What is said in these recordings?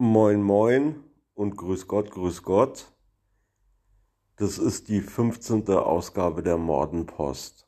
Moin Moin und Grüß Gott, Grüß Gott. Das ist die 15. Ausgabe der Mordenpost.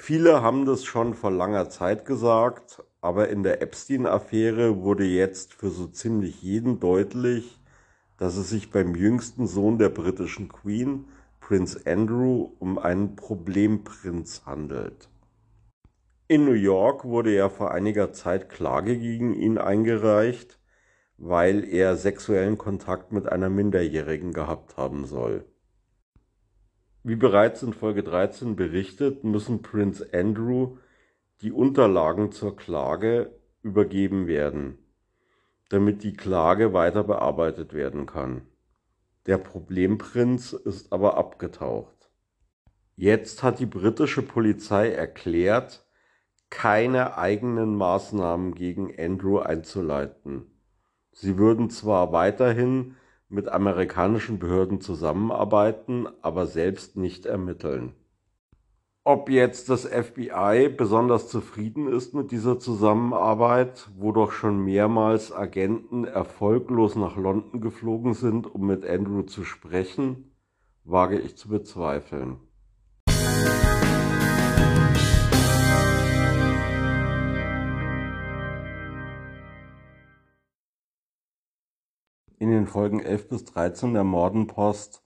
Viele haben das schon vor langer Zeit gesagt, aber in der Epstein-Affäre wurde jetzt für so ziemlich jeden deutlich, dass es sich beim jüngsten Sohn der britischen Queen, Prince Andrew, um einen Problemprinz handelt. In New York wurde ja vor einiger Zeit Klage gegen ihn eingereicht, weil er sexuellen Kontakt mit einer Minderjährigen gehabt haben soll. Wie bereits in Folge 13 berichtet, müssen Prince Andrew die Unterlagen zur Klage übergeben werden, damit die Klage weiter bearbeitet werden kann. Der Problemprinz ist aber abgetaucht. Jetzt hat die britische Polizei erklärt, keine eigenen Maßnahmen gegen Andrew einzuleiten. Sie würden zwar weiterhin mit amerikanischen Behörden zusammenarbeiten, aber selbst nicht ermitteln. Ob jetzt das FBI besonders zufrieden ist mit dieser Zusammenarbeit, wo doch schon mehrmals Agenten erfolglos nach London geflogen sind, um mit Andrew zu sprechen, wage ich zu bezweifeln. Den Folgen 11 bis 13 der Mordenpost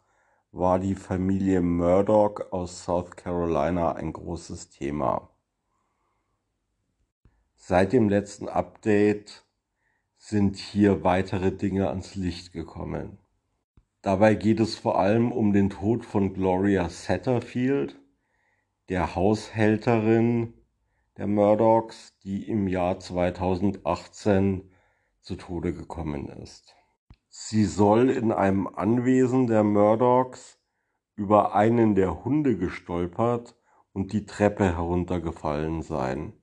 war die Familie Murdoch aus South Carolina ein großes Thema. Seit dem letzten Update sind hier weitere Dinge ans Licht gekommen. Dabei geht es vor allem um den Tod von Gloria Satterfield, der Haushälterin der Murdochs, die im Jahr 2018 zu Tode gekommen ist. Sie soll in einem Anwesen der Murdochs über einen der Hunde gestolpert und die Treppe heruntergefallen sein.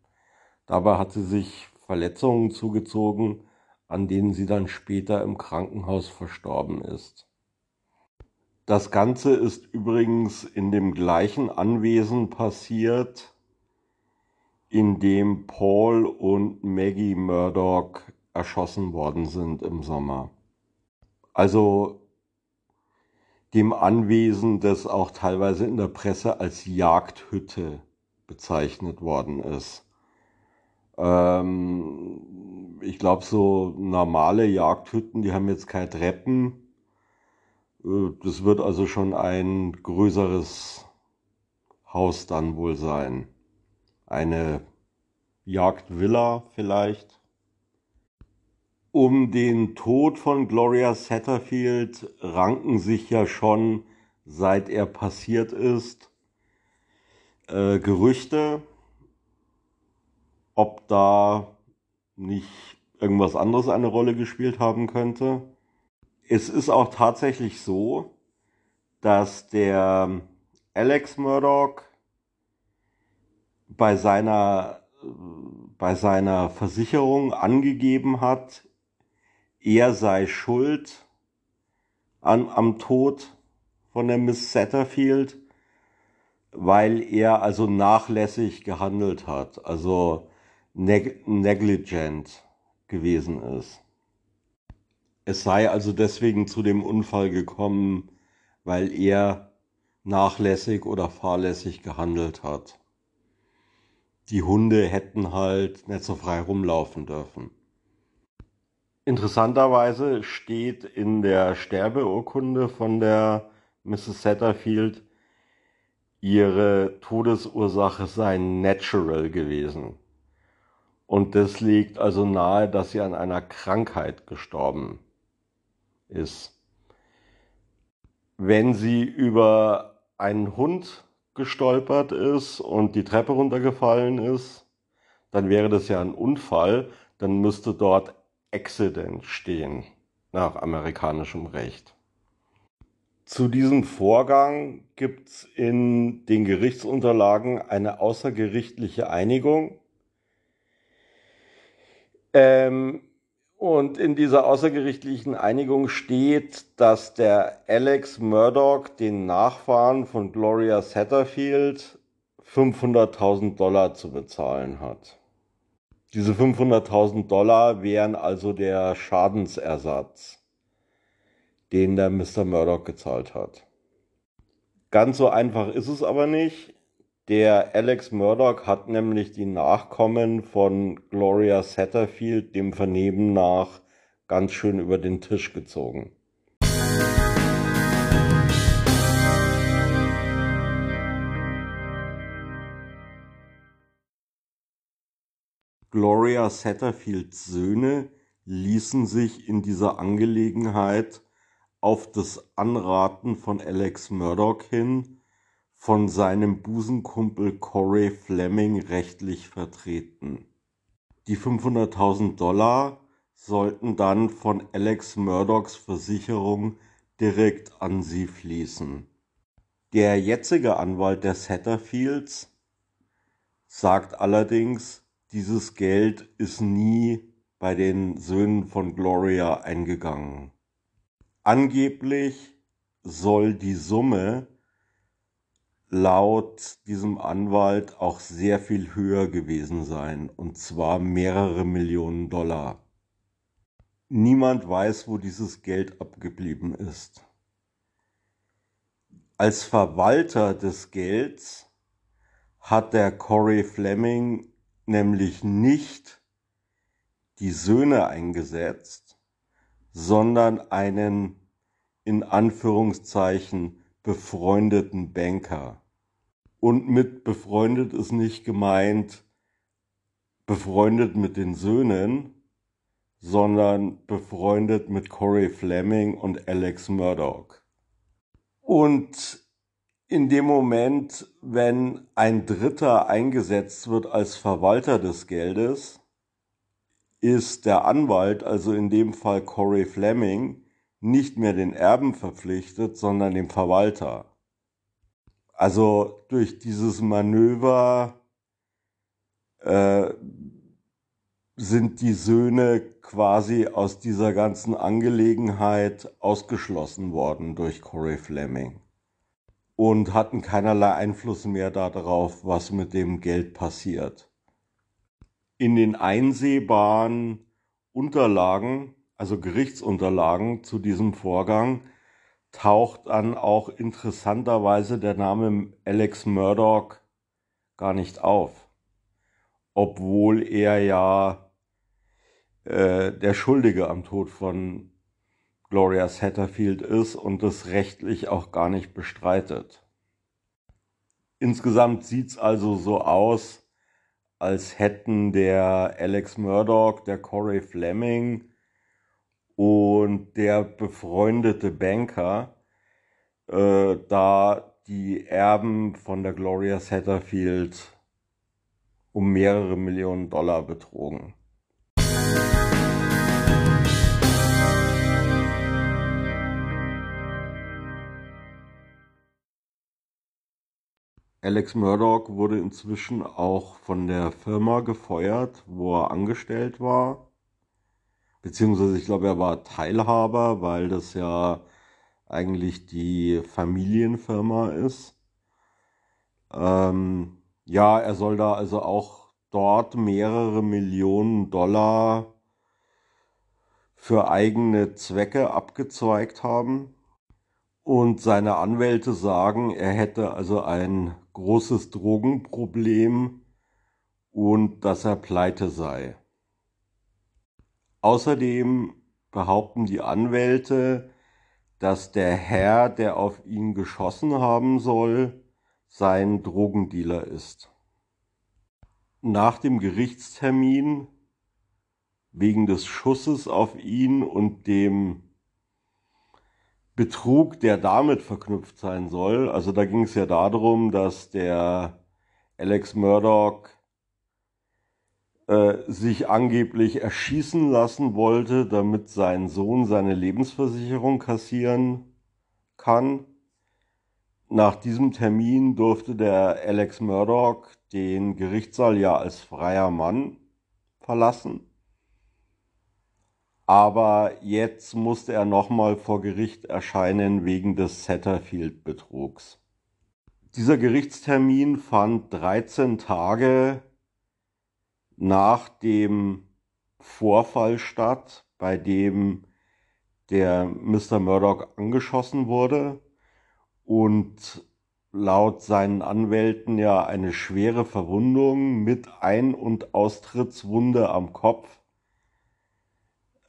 Dabei hat sie sich Verletzungen zugezogen, an denen sie dann später im Krankenhaus verstorben ist. Das Ganze ist übrigens in dem gleichen Anwesen passiert, in dem Paul und Maggie Murdoch erschossen worden sind im Sommer. Also dem Anwesen, das auch teilweise in der Presse als Jagdhütte bezeichnet worden ist. Ähm, ich glaube, so normale Jagdhütten, die haben jetzt keine Treppen. Äh, das wird also schon ein größeres Haus dann wohl sein. Eine Jagdvilla vielleicht um den Tod von Gloria Satterfield ranken sich ja schon, seit er passiert ist, äh, Gerüchte, ob da nicht irgendwas anderes eine Rolle gespielt haben könnte. Es ist auch tatsächlich so, dass der Alex Murdoch bei seiner, bei seiner Versicherung angegeben hat, er sei schuld an, am Tod von der Miss Satterfield, weil er also nachlässig gehandelt hat, also neg negligent gewesen ist. Es sei also deswegen zu dem Unfall gekommen, weil er nachlässig oder fahrlässig gehandelt hat. Die Hunde hätten halt nicht so frei rumlaufen dürfen. Interessanterweise steht in der Sterbeurkunde von der Mrs. Satterfield ihre Todesursache sei natural gewesen. Und das liegt also nahe, dass sie an einer Krankheit gestorben ist. Wenn sie über einen Hund gestolpert ist und die Treppe runtergefallen ist, dann wäre das ja ein Unfall, dann müsste dort Accident stehen nach amerikanischem Recht. Zu diesem Vorgang gibt es in den Gerichtsunterlagen eine außergerichtliche Einigung. Ähm, und in dieser außergerichtlichen Einigung steht, dass der Alex Murdoch den Nachfahren von Gloria Satterfield 500.000 Dollar zu bezahlen hat. Diese 500.000 Dollar wären also der Schadensersatz, den der Mr. Murdoch gezahlt hat. Ganz so einfach ist es aber nicht. Der Alex Murdoch hat nämlich die Nachkommen von Gloria Satterfield dem Vernehmen nach ganz schön über den Tisch gezogen. Gloria Satterfields Söhne ließen sich in dieser Angelegenheit auf das Anraten von Alex Murdoch hin von seinem Busenkumpel Corey Fleming rechtlich vertreten. Die 500.000 Dollar sollten dann von Alex Murdochs Versicherung direkt an sie fließen. Der jetzige Anwalt der Satterfields sagt allerdings, dieses Geld ist nie bei den Söhnen von Gloria eingegangen. Angeblich soll die Summe laut diesem Anwalt auch sehr viel höher gewesen sein, und zwar mehrere Millionen Dollar. Niemand weiß, wo dieses Geld abgeblieben ist. Als Verwalter des Gelds hat der Corey Fleming nämlich nicht die Söhne eingesetzt, sondern einen in Anführungszeichen befreundeten Banker. Und mit befreundet ist nicht gemeint befreundet mit den Söhnen, sondern befreundet mit Corey Fleming und Alex Murdoch. Und in dem Moment, wenn ein Dritter eingesetzt wird als Verwalter des Geldes, ist der Anwalt, also in dem Fall Corey Fleming, nicht mehr den Erben verpflichtet, sondern dem Verwalter. Also durch dieses Manöver äh, sind die Söhne quasi aus dieser ganzen Angelegenheit ausgeschlossen worden durch Corey Fleming und hatten keinerlei Einfluss mehr darauf, was mit dem Geld passiert. In den einsehbaren Unterlagen also Gerichtsunterlagen zu diesem Vorgang, taucht dann auch interessanterweise der Name Alex Murdoch gar nicht auf, obwohl er ja äh, der Schuldige am Tod von Gloria Satterfield ist und das rechtlich auch gar nicht bestreitet. Insgesamt sieht's also so aus, als hätten der Alex Murdoch, der Corey Fleming und der befreundete Banker äh, da die Erben von der Gloria Satterfield um mehrere Millionen Dollar betrogen. Alex Murdoch wurde inzwischen auch von der Firma gefeuert, wo er angestellt war beziehungsweise ich glaube, er war Teilhaber, weil das ja eigentlich die Familienfirma ist. Ähm, ja, er soll da also auch dort mehrere Millionen Dollar für eigene Zwecke abgezweigt haben. Und seine Anwälte sagen, er hätte also ein großes Drogenproblem und dass er pleite sei. Außerdem behaupten die Anwälte, dass der Herr, der auf ihn geschossen haben soll, sein Drogendealer ist. Nach dem Gerichtstermin wegen des Schusses auf ihn und dem Betrug, der damit verknüpft sein soll. Also da ging es ja darum, dass der Alex Murdoch äh, sich angeblich erschießen lassen wollte, damit sein Sohn seine Lebensversicherung kassieren kann. Nach diesem Termin durfte der Alex Murdoch den Gerichtssaal ja als freier Mann verlassen. Aber jetzt musste er nochmal vor Gericht erscheinen wegen des Satterfield-Betrugs. Dieser Gerichtstermin fand 13 Tage nach dem Vorfall statt, bei dem der Mr. Murdoch angeschossen wurde und laut seinen Anwälten ja eine schwere Verwundung mit Ein- und Austrittswunde am Kopf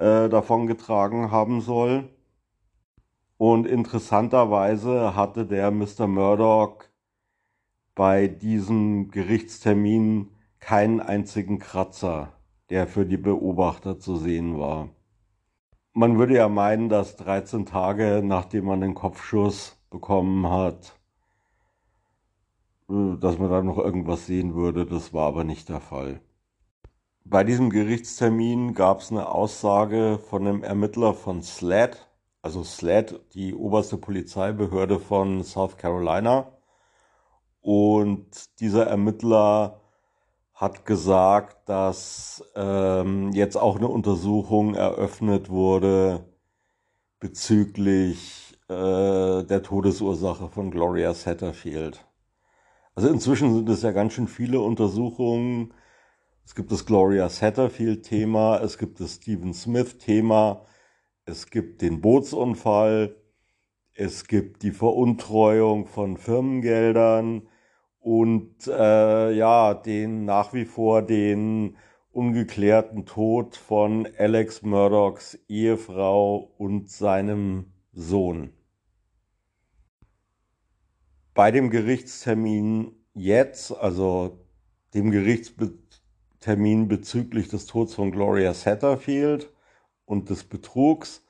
äh, davongetragen haben soll. Und interessanterweise hatte der Mr. Murdoch bei diesem Gerichtstermin keinen einzigen Kratzer, der für die Beobachter zu sehen war. Man würde ja meinen, dass 13 Tage nachdem man den Kopfschuss bekommen hat, äh, dass man da noch irgendwas sehen würde. Das war aber nicht der Fall. Bei diesem Gerichtstermin gab es eine Aussage von einem Ermittler von SLAD, also SLAD, die oberste Polizeibehörde von South Carolina. Und dieser Ermittler hat gesagt, dass ähm, jetzt auch eine Untersuchung eröffnet wurde bezüglich äh, der Todesursache von Gloria Satterfield. Also inzwischen sind es ja ganz schön viele Untersuchungen. Es gibt das Gloria Satterfield-Thema, es gibt das Stephen Smith-Thema, es gibt den Bootsunfall, es gibt die Veruntreuung von Firmengeldern und äh, ja, den nach wie vor den ungeklärten Tod von Alex Murdochs Ehefrau und seinem Sohn. Bei dem Gerichtstermin jetzt, also dem Gerichtstermin bezüglich des Todes von Gloria Satterfield und des Betrugs,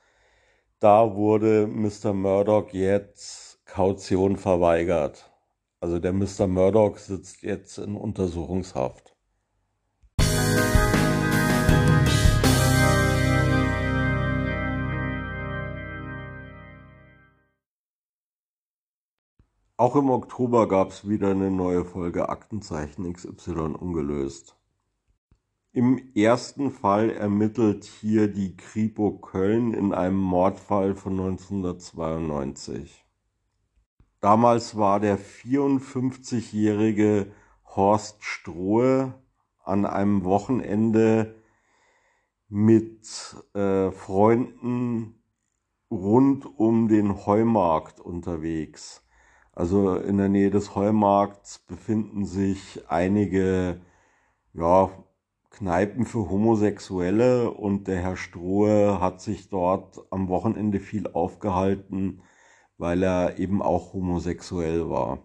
da wurde Mr. Murdoch jetzt Kaution verweigert. Also der Mr. Murdoch sitzt jetzt in Untersuchungshaft. Auch im Oktober gab es wieder eine neue Folge Aktenzeichen XY ungelöst. Im ersten Fall ermittelt hier die Kripo Köln in einem Mordfall von 1992. Damals war der 54-jährige Horst Strohe an einem Wochenende mit äh, Freunden rund um den Heumarkt unterwegs. Also in der Nähe des Heumarkts befinden sich einige ja, Kneipen für Homosexuelle und der Herr Strohe hat sich dort am Wochenende viel aufgehalten weil er eben auch homosexuell war.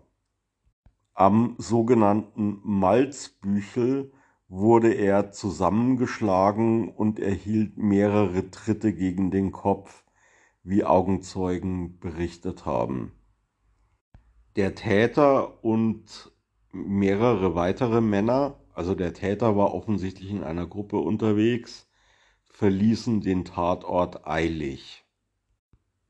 Am sogenannten Malzbüchel wurde er zusammengeschlagen und erhielt mehrere Tritte gegen den Kopf, wie Augenzeugen berichtet haben. Der Täter und mehrere weitere Männer, also der Täter war offensichtlich in einer Gruppe unterwegs, verließen den Tatort eilig.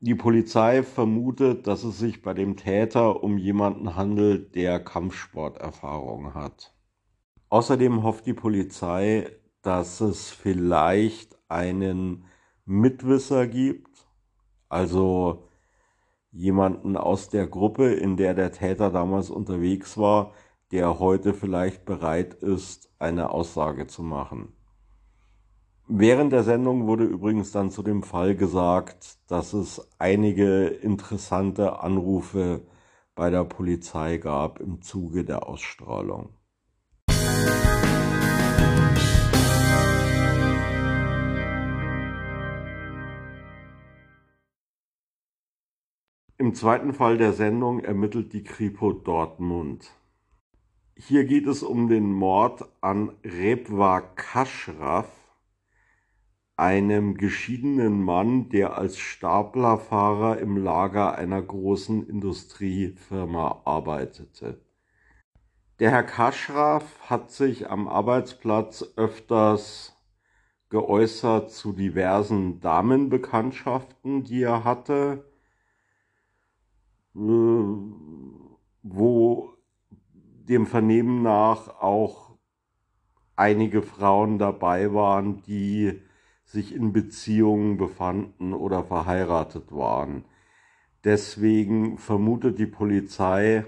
Die Polizei vermutet, dass es sich bei dem Täter um jemanden handelt, der Kampfsporterfahrung hat. Außerdem hofft die Polizei, dass es vielleicht einen Mitwisser gibt, also jemanden aus der Gruppe, in der der Täter damals unterwegs war, der heute vielleicht bereit ist, eine Aussage zu machen. Während der Sendung wurde übrigens dann zu dem Fall gesagt, dass es einige interessante Anrufe bei der Polizei gab im Zuge der Ausstrahlung. Im zweiten Fall der Sendung ermittelt die Kripo Dortmund. Hier geht es um den Mord an Rebwa Kaschraf, einem geschiedenen Mann, der als Staplerfahrer im Lager einer großen Industriefirma arbeitete. Der Herr Kaschraf hat sich am Arbeitsplatz öfters geäußert zu diversen Damenbekanntschaften, die er hatte äh, wo dem Vernehmen nach auch einige Frauen dabei waren, die sich in Beziehungen befanden oder verheiratet waren. Deswegen vermutet die Polizei,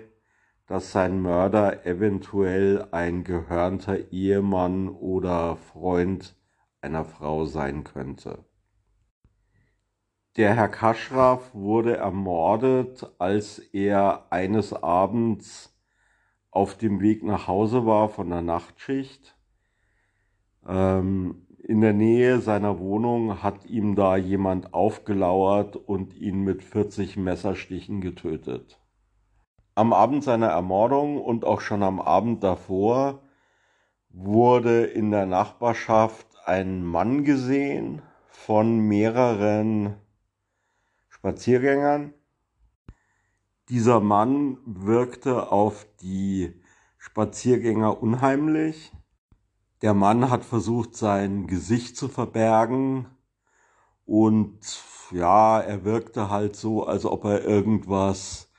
dass sein Mörder eventuell ein gehörnter Ehemann oder Freund einer Frau sein könnte. Der Herr Kaschraf wurde ermordet, als er eines Abends auf dem Weg nach Hause war von der Nachtschicht. Ähm, in der Nähe seiner Wohnung hat ihm da jemand aufgelauert und ihn mit 40 Messerstichen getötet. Am Abend seiner Ermordung und auch schon am Abend davor wurde in der Nachbarschaft ein Mann gesehen von mehreren Spaziergängern. Dieser Mann wirkte auf die Spaziergänger unheimlich. Der Mann hat versucht, sein Gesicht zu verbergen und ja, er wirkte halt so, als ob er irgendwas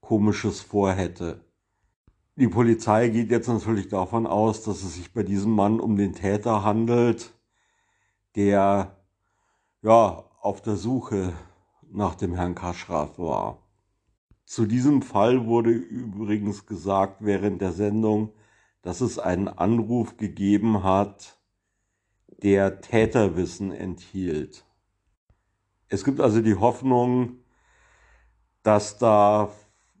Komisches vorhätte. Die Polizei geht jetzt natürlich davon aus, dass es sich bei diesem Mann um den Täter handelt, der ja auf der Suche nach dem Herrn Kaschraf war. Zu diesem Fall wurde übrigens gesagt während der Sendung, dass es einen Anruf gegeben hat, der Täterwissen enthielt. Es gibt also die Hoffnung, dass da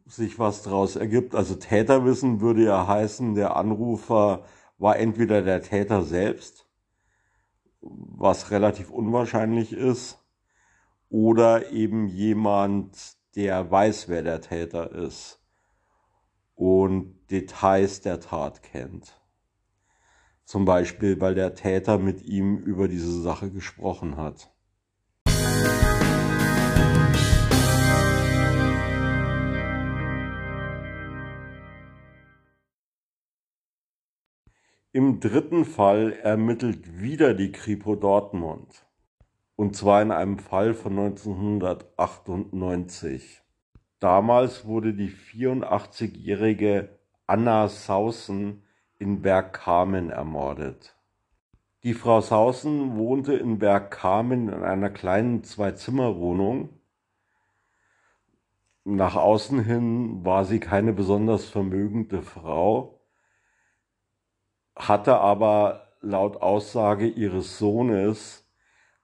sich was daraus ergibt. Also Täterwissen würde ja heißen, der Anrufer war entweder der Täter selbst, was relativ unwahrscheinlich ist, oder eben jemand, der weiß, wer der Täter ist und Details der Tat kennt. Zum Beispiel, weil der Täter mit ihm über diese Sache gesprochen hat. Im dritten Fall ermittelt wieder die Kripo Dortmund und zwar in einem Fall von 1998. Damals wurde die 84-jährige Anna Sausen in Bergkamen ermordet. Die Frau Sausen wohnte in Bergkamen in einer kleinen Zwei-Zimmer-Wohnung. Nach außen hin war sie keine besonders vermögende Frau, hatte aber laut Aussage ihres Sohnes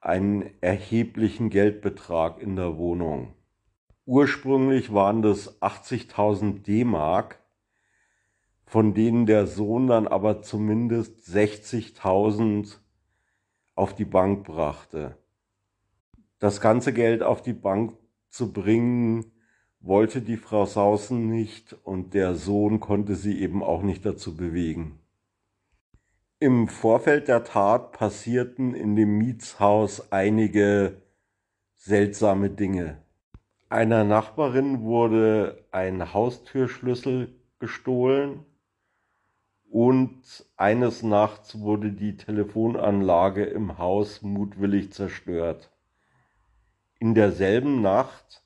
einen erheblichen Geldbetrag in der Wohnung. Ursprünglich waren das 80.000 D-Mark, von denen der Sohn dann aber zumindest 60.000 auf die Bank brachte. Das ganze Geld auf die Bank zu bringen, wollte die Frau Sausen nicht und der Sohn konnte sie eben auch nicht dazu bewegen. Im Vorfeld der Tat passierten in dem Mietshaus einige seltsame Dinge. Einer Nachbarin wurde ein Haustürschlüssel gestohlen und eines Nachts wurde die Telefonanlage im Haus mutwillig zerstört. In derselben Nacht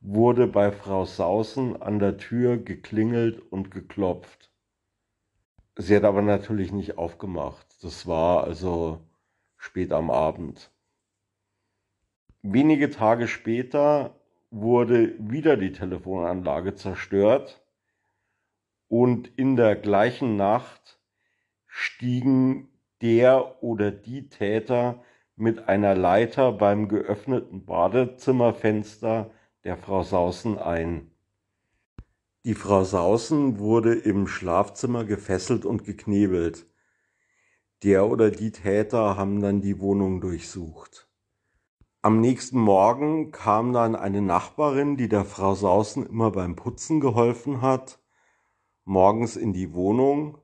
wurde bei Frau Sausen an der Tür geklingelt und geklopft. Sie hat aber natürlich nicht aufgemacht. Das war also spät am Abend. Wenige Tage später wurde wieder die Telefonanlage zerstört und in der gleichen Nacht stiegen der oder die Täter mit einer Leiter beim geöffneten Badezimmerfenster der Frau Sausen ein. Die Frau Sausen wurde im Schlafzimmer gefesselt und geknebelt. Der oder die Täter haben dann die Wohnung durchsucht. Am nächsten Morgen kam dann eine Nachbarin, die der Frau Sausen immer beim Putzen geholfen hat, morgens in die Wohnung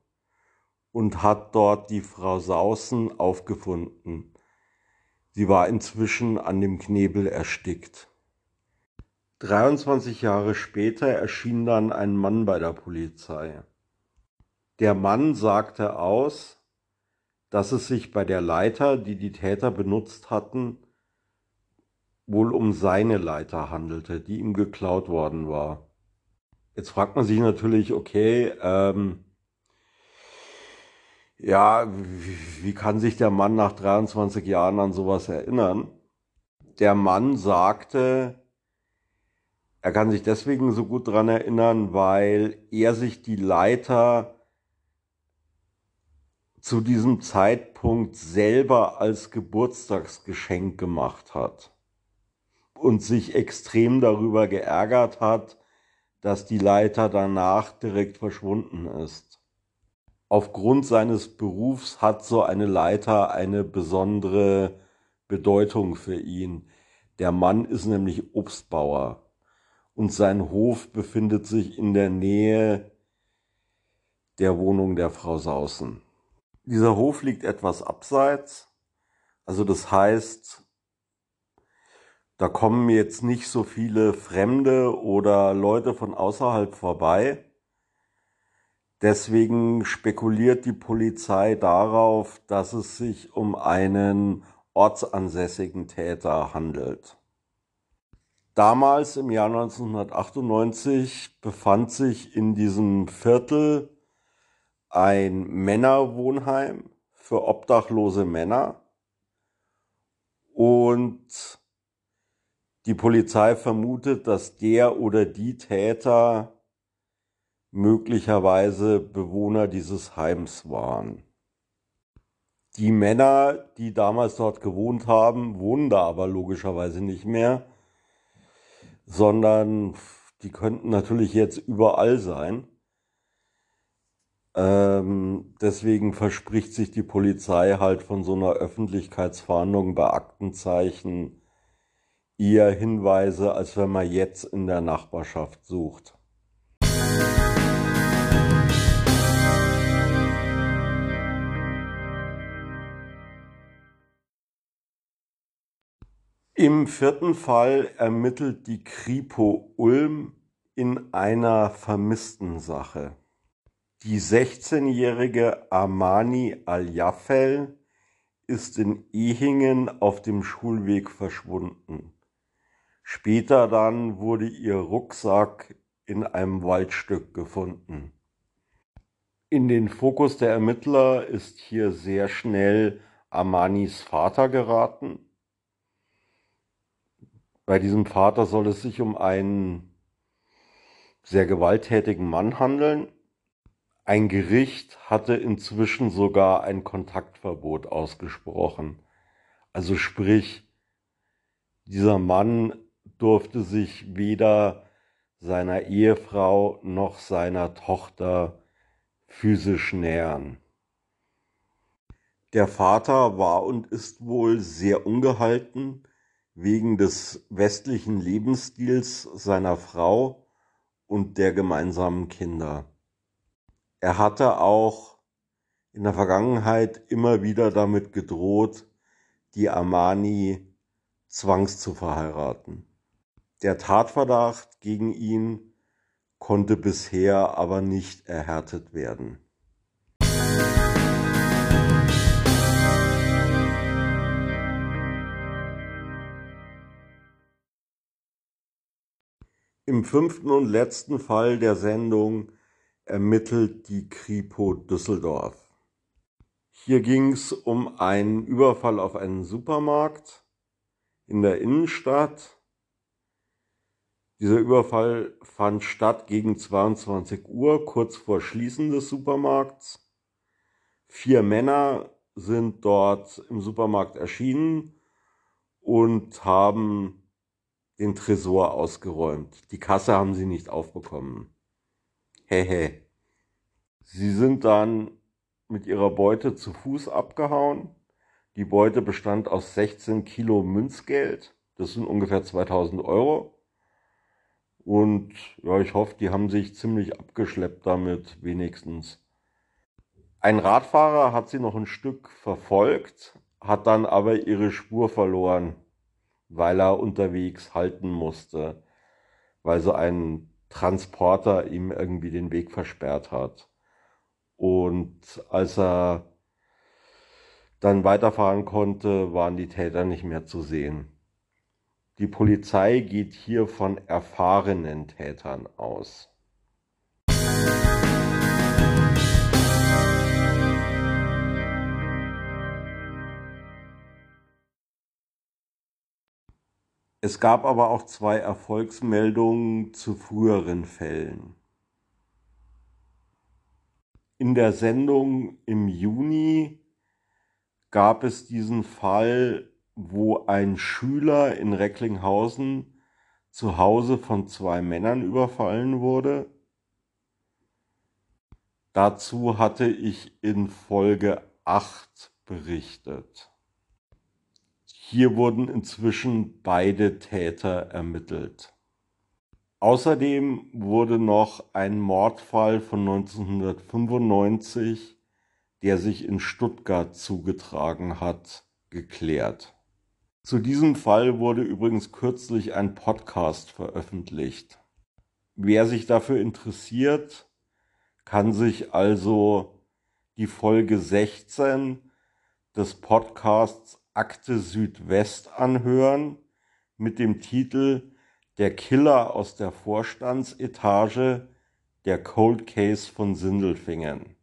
und hat dort die Frau Sausen aufgefunden. Sie war inzwischen an dem Knebel erstickt. 23 Jahre später erschien dann ein Mann bei der Polizei. Der Mann sagte aus, dass es sich bei der Leiter, die die Täter benutzt hatten, wohl um seine Leiter handelte, die ihm geklaut worden war. Jetzt fragt man sich natürlich, okay, ähm, ja, wie kann sich der Mann nach 23 Jahren an sowas erinnern? Der Mann sagte, er kann sich deswegen so gut dran erinnern, weil er sich die Leiter zu diesem Zeitpunkt selber als Geburtstagsgeschenk gemacht hat und sich extrem darüber geärgert hat, dass die Leiter danach direkt verschwunden ist. Aufgrund seines Berufs hat so eine Leiter eine besondere Bedeutung für ihn. Der Mann ist nämlich Obstbauer und sein Hof befindet sich in der Nähe der Wohnung der Frau Sausen. Dieser Hof liegt etwas abseits. Also das heißt, da kommen jetzt nicht so viele Fremde oder Leute von außerhalb vorbei. Deswegen spekuliert die Polizei darauf, dass es sich um einen ortsansässigen Täter handelt. Damals im Jahr 1998 befand sich in diesem Viertel ein Männerwohnheim für obdachlose Männer und die Polizei vermutet, dass der oder die Täter möglicherweise Bewohner dieses Heims waren. Die Männer, die damals dort gewohnt haben, wohnen da aber logischerweise nicht mehr, sondern die könnten natürlich jetzt überall sein. Ähm, deswegen verspricht sich die Polizei halt von so einer Öffentlichkeitsfahndung bei Aktenzeichen eher Hinweise, als wenn man jetzt in der Nachbarschaft sucht. Im vierten Fall ermittelt die Kripo Ulm in einer vermissten Sache. Die 16-jährige Amani Al-Jaffel ist in Ehingen auf dem Schulweg verschwunden. Später dann wurde ihr Rucksack in einem Waldstück gefunden. In den Fokus der Ermittler ist hier sehr schnell Amanis Vater geraten. Bei diesem Vater soll es sich um einen sehr gewalttätigen Mann handeln, ein Gericht hatte inzwischen sogar ein Kontaktverbot ausgesprochen. Also sprich, dieser Mann durfte sich weder seiner Ehefrau noch seiner Tochter physisch nähern. Der Vater war und ist wohl sehr ungehalten wegen des westlichen Lebensstils seiner Frau und der gemeinsamen Kinder. Er hatte auch in der Vergangenheit immer wieder damit gedroht, die Armani zwangs zu verheiraten. Der Tatverdacht gegen ihn konnte bisher aber nicht erhärtet werden. Im fünften und letzten Fall der Sendung ermittelt die Kripo Düsseldorf. Hier ging es um einen Überfall auf einen Supermarkt in der Innenstadt. Dieser Überfall fand statt gegen 22 Uhr, kurz vor Schließen des Supermarkts. Vier Männer sind dort im Supermarkt erschienen und haben den Tresor ausgeräumt. Die Kasse haben sie nicht aufbekommen. Hehe. Sie sind dann mit ihrer Beute zu Fuß abgehauen. Die Beute bestand aus 16 Kilo Münzgeld. Das sind ungefähr 2000 Euro. Und ja, ich hoffe, die haben sich ziemlich abgeschleppt damit, wenigstens. Ein Radfahrer hat sie noch ein Stück verfolgt, hat dann aber ihre Spur verloren, weil er unterwegs halten musste, weil so ein Transporter ihm irgendwie den Weg versperrt hat. Und als er dann weiterfahren konnte, waren die Täter nicht mehr zu sehen. Die Polizei geht hier von erfahrenen Tätern aus. Es gab aber auch zwei Erfolgsmeldungen zu früheren Fällen. In der Sendung im Juni gab es diesen Fall, wo ein Schüler in Recklinghausen zu Hause von zwei Männern überfallen wurde. Dazu hatte ich in Folge 8 berichtet. Hier wurden inzwischen beide Täter ermittelt. Außerdem wurde noch ein Mordfall von 1995 der sich in Stuttgart zugetragen hat, geklärt. Zu diesem Fall wurde übrigens kürzlich ein Podcast veröffentlicht. Wer sich dafür interessiert, kann sich also die Folge 16 des Podcasts Akte Südwest anhören mit dem Titel Der Killer aus der Vorstandsetage, der Cold Case von Sindelfingen.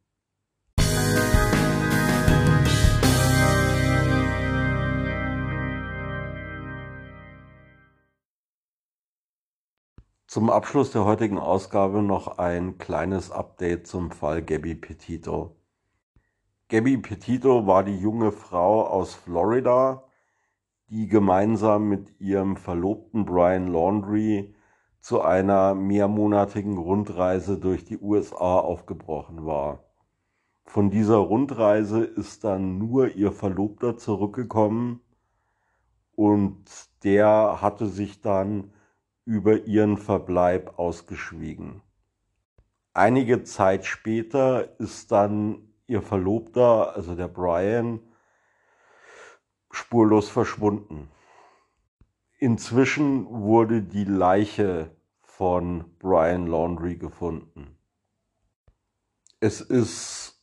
Zum Abschluss der heutigen Ausgabe noch ein kleines Update zum Fall Gabby Petito. Gabby Petito war die junge Frau aus Florida, die gemeinsam mit ihrem Verlobten Brian Laundry zu einer mehrmonatigen Rundreise durch die USA aufgebrochen war. Von dieser Rundreise ist dann nur ihr Verlobter zurückgekommen und der hatte sich dann über ihren Verbleib ausgeschwiegen. Einige Zeit später ist dann ihr Verlobter, also der Brian, spurlos verschwunden. Inzwischen wurde die Leiche von Brian Laundry gefunden. Es ist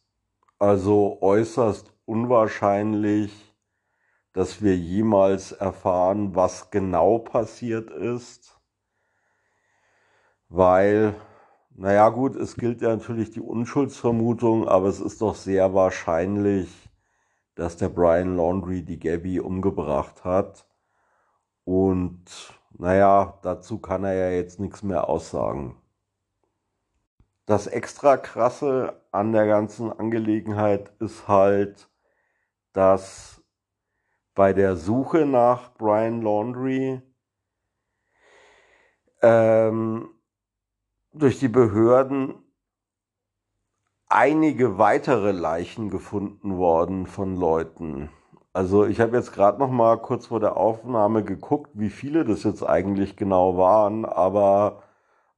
also äußerst unwahrscheinlich, dass wir jemals erfahren, was genau passiert ist weil, naja gut, es gilt ja natürlich die Unschuldsvermutung, aber es ist doch sehr wahrscheinlich, dass der Brian Laundry die Gabby umgebracht hat. Und naja, dazu kann er ja jetzt nichts mehr aussagen. Das extra krasse an der ganzen Angelegenheit ist halt, dass bei der Suche nach Brian Laundry ähm, durch die Behörden einige weitere Leichen gefunden worden von Leuten. Also ich habe jetzt gerade noch mal kurz vor der Aufnahme geguckt, wie viele das jetzt eigentlich genau waren, aber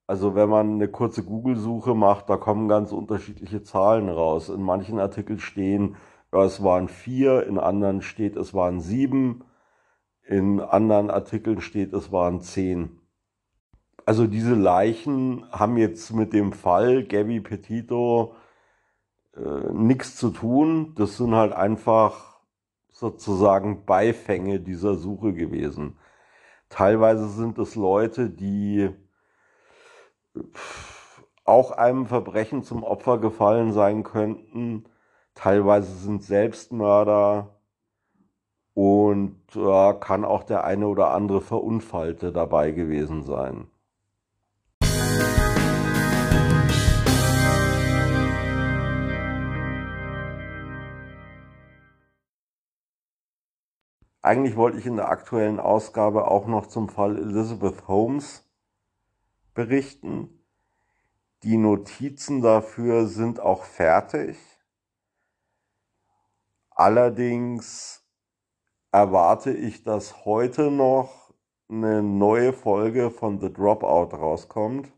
also wenn man eine kurze Google-Suche macht, da kommen ganz unterschiedliche Zahlen raus. In manchen Artikeln stehen, ja, es waren vier, in anderen steht, es waren sieben, in anderen Artikeln steht, es waren zehn. Also diese Leichen haben jetzt mit dem Fall Gabby Petito äh, nichts zu tun. Das sind halt einfach sozusagen Beifänge dieser Suche gewesen. Teilweise sind es Leute, die auch einem Verbrechen zum Opfer gefallen sein könnten. Teilweise sind Selbstmörder und ja, kann auch der eine oder andere Verunfallte dabei gewesen sein. Eigentlich wollte ich in der aktuellen Ausgabe auch noch zum Fall Elizabeth Holmes berichten. Die Notizen dafür sind auch fertig. Allerdings erwarte ich, dass heute noch eine neue Folge von The Dropout rauskommt.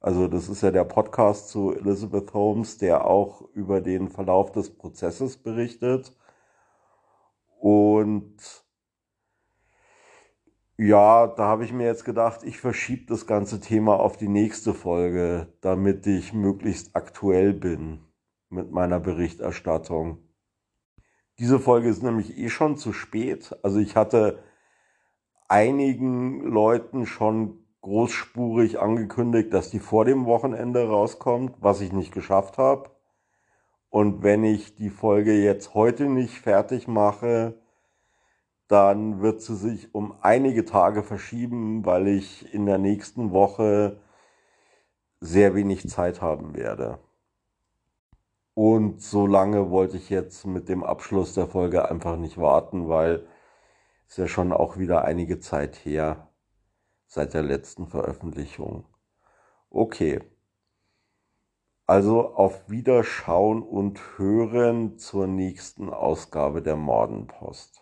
Also das ist ja der Podcast zu Elizabeth Holmes, der auch über den Verlauf des Prozesses berichtet. Und ja, da habe ich mir jetzt gedacht, ich verschiebe das ganze Thema auf die nächste Folge, damit ich möglichst aktuell bin mit meiner Berichterstattung. Diese Folge ist nämlich eh schon zu spät. Also ich hatte einigen Leuten schon großspurig angekündigt, dass die vor dem Wochenende rauskommt, was ich nicht geschafft habe. Und wenn ich die Folge jetzt heute nicht fertig mache, dann wird sie sich um einige Tage verschieben, weil ich in der nächsten Woche sehr wenig Zeit haben werde. Und so lange wollte ich jetzt mit dem Abschluss der Folge einfach nicht warten, weil es ja schon auch wieder einige Zeit her seit der letzten Veröffentlichung. Okay. Also auf Wiederschauen und Hören zur nächsten Ausgabe der Mordenpost.